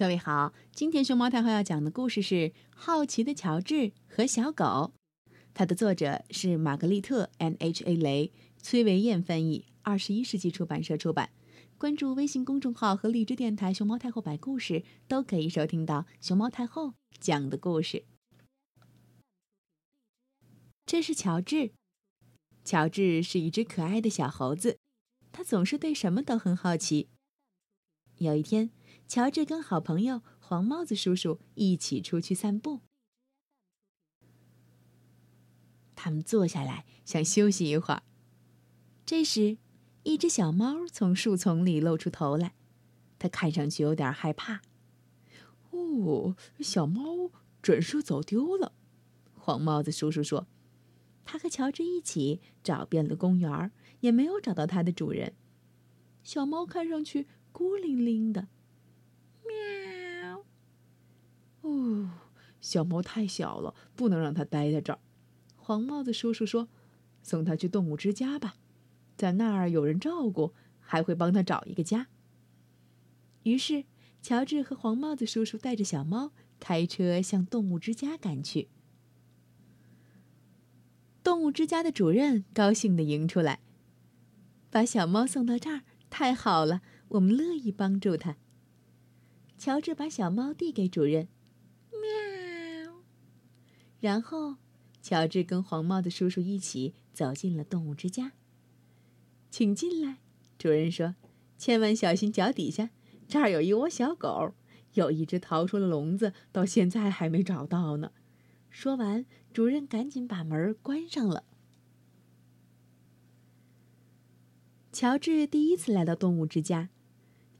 各位好，今天熊猫太后要讲的故事是《好奇的乔治和小狗》，它的作者是玛格丽特 ·N·H·A· 雷，崔维燕翻译，二十一世纪出版社出版。关注微信公众号和荔枝电台“熊猫太后摆故事”，都可以收听到熊猫太后讲的故事。这是乔治，乔治是一只可爱的小猴子，他总是对什么都很好奇。有一天。乔治跟好朋友黄帽子叔叔一起出去散步。他们坐下来想休息一会儿。这时，一只小猫从树丛里露出头来，它看上去有点害怕。哦，小猫准是走丢了。黄帽子叔叔说：“他和乔治一起找遍了公园，也没有找到它的主人。小猫看上去孤零零的。”喵哦，小猫太小了，不能让它待在这儿。黄帽子叔叔说：“送它去动物之家吧，在那儿有人照顾，还会帮它找一个家。”于是，乔治和黄帽子叔叔带着小猫开车向动物之家赶去。动物之家的主任高兴地迎出来：“把小猫送到这儿，太好了，我们乐意帮助它。”乔治把小猫递给主人，喵。然后，乔治跟黄帽的叔叔一起走进了动物之家。请进来，主人说：“千万小心脚底下，这儿有一窝小狗，有一只逃出了笼子，到现在还没找到呢。”说完，主任赶紧把门关上了。乔治第一次来到动物之家，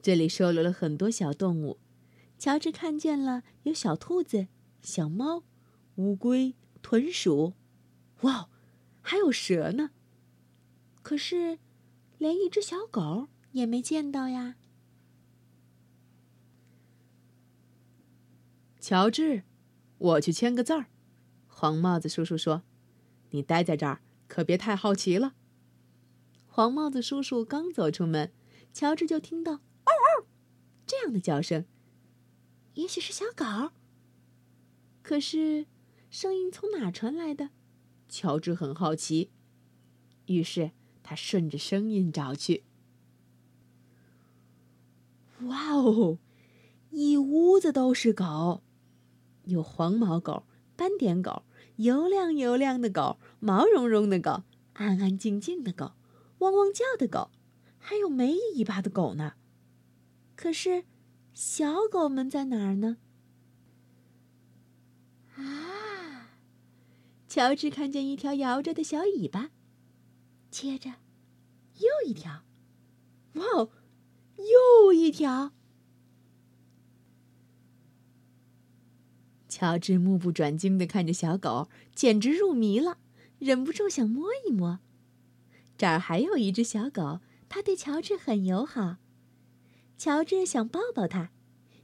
这里收留了很多小动物。乔治看见了有小兔子、小猫。乌龟、豚鼠，哇，还有蛇呢。可是，连一只小狗也没见到呀。乔治，我去签个字儿。黄帽子叔叔说：“你待在这儿，可别太好奇了。”黄帽子叔叔刚走出门，乔治就听到“嗷嗷”这样的叫声，也许是小狗。可是。声音从哪传来的？乔治很好奇，于是他顺着声音找去。哇哦，一屋子都是狗，有黄毛狗、斑点狗、油亮油亮的狗、毛茸茸的狗、安安静静的狗、汪汪叫的狗，还有没尾巴的狗呢。可是，小狗们在哪儿呢？啊乔治看见一条摇着的小尾巴，接着又一条，哇哦，又一条！乔治目不转睛的看着小狗，简直入迷了，忍不住想摸一摸。这儿还有一只小狗，它对乔治很友好。乔治想抱抱它，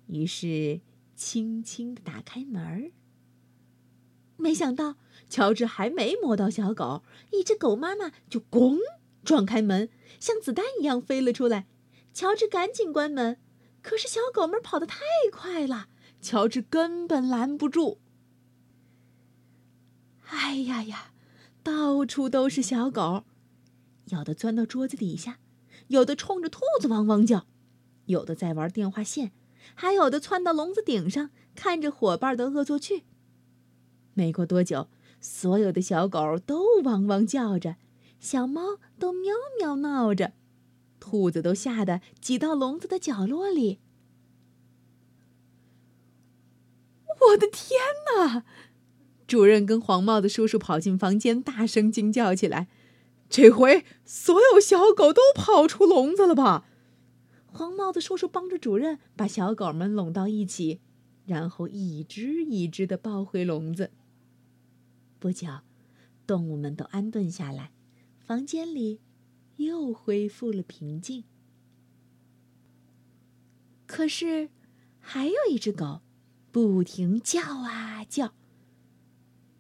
于是轻轻的打开门儿。没想到。乔治还没摸到小狗，一只狗妈妈就“咣”撞开门，像子弹一样飞了出来。乔治赶紧关门，可是小狗们跑得太快了，乔治根本拦不住。哎呀呀，到处都是小狗，有的钻到桌子底下，有的冲着兔子汪汪叫，有的在玩电话线，还有的窜到笼子顶上，看着伙伴的恶作剧。没过多久。所有的小狗都汪汪叫着，小猫都喵喵闹着，兔子都吓得挤到笼子的角落里。我的天哪！主任跟黄帽子叔叔跑进房间，大声惊叫起来：“这回所有小狗都跑出笼子了吧？”黄帽子叔叔帮着主任把小狗们拢到一起，然后一只一只的抱回笼子。不久，动物们都安顿下来，房间里又恢复了平静。可是，还有一只狗，不停叫啊叫。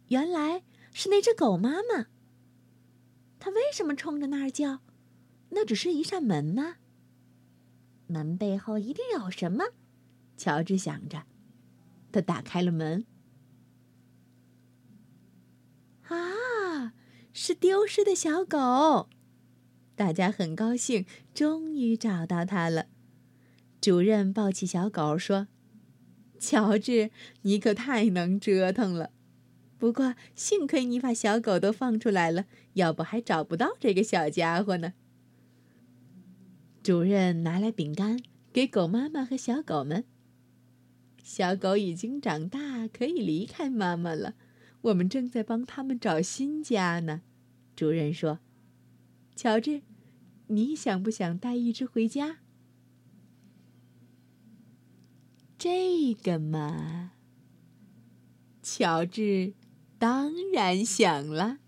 原来是那只狗妈妈。它为什么冲着那儿叫？那只是一扇门呢。门背后一定有什么？乔治想着，他打开了门。啊，是丢失的小狗！大家很高兴，终于找到它了。主任抱起小狗说：“乔治，你可太能折腾了。不过幸亏你把小狗都放出来了，要不还找不到这个小家伙呢。”主任拿来饼干给狗妈妈和小狗们。小狗已经长大，可以离开妈妈了。我们正在帮他们找新家呢。主任说：“乔治，你想不想带一只回家？”这个嘛，乔治当然想了。